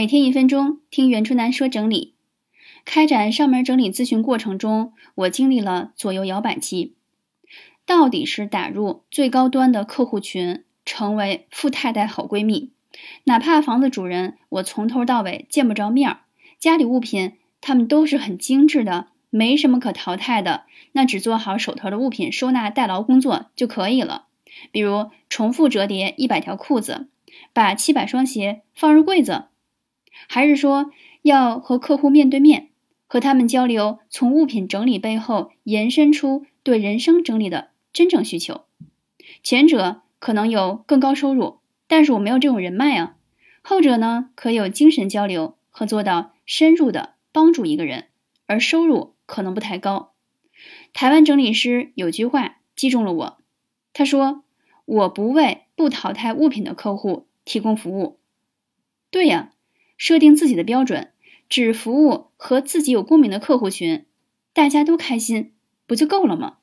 每天一分钟，听袁春楠说整理。开展上门整理咨询过程中，我经历了左右摇摆期。到底是打入最高端的客户群，成为富太太好闺蜜，哪怕房子主人我从头到尾见不着面儿，家里物品他们都是很精致的，没什么可淘汰的，那只做好手头的物品收纳代劳工作就可以了。比如重复折叠一百条裤子，把七百双鞋放入柜子，还是说要和客户面对面，和他们交流，从物品整理背后延伸出对人生整理的真正需求。前者可能有更高收入，但是我没有这种人脉啊；后者呢，可有精神交流和做到深入的帮助一个人，而收入可能不太高。台湾整理师有句话击中了我。他说：“我不为不淘汰物品的客户提供服务。”对呀，设定自己的标准，只服务和自己有共鸣的客户群，大家都开心，不就够了吗？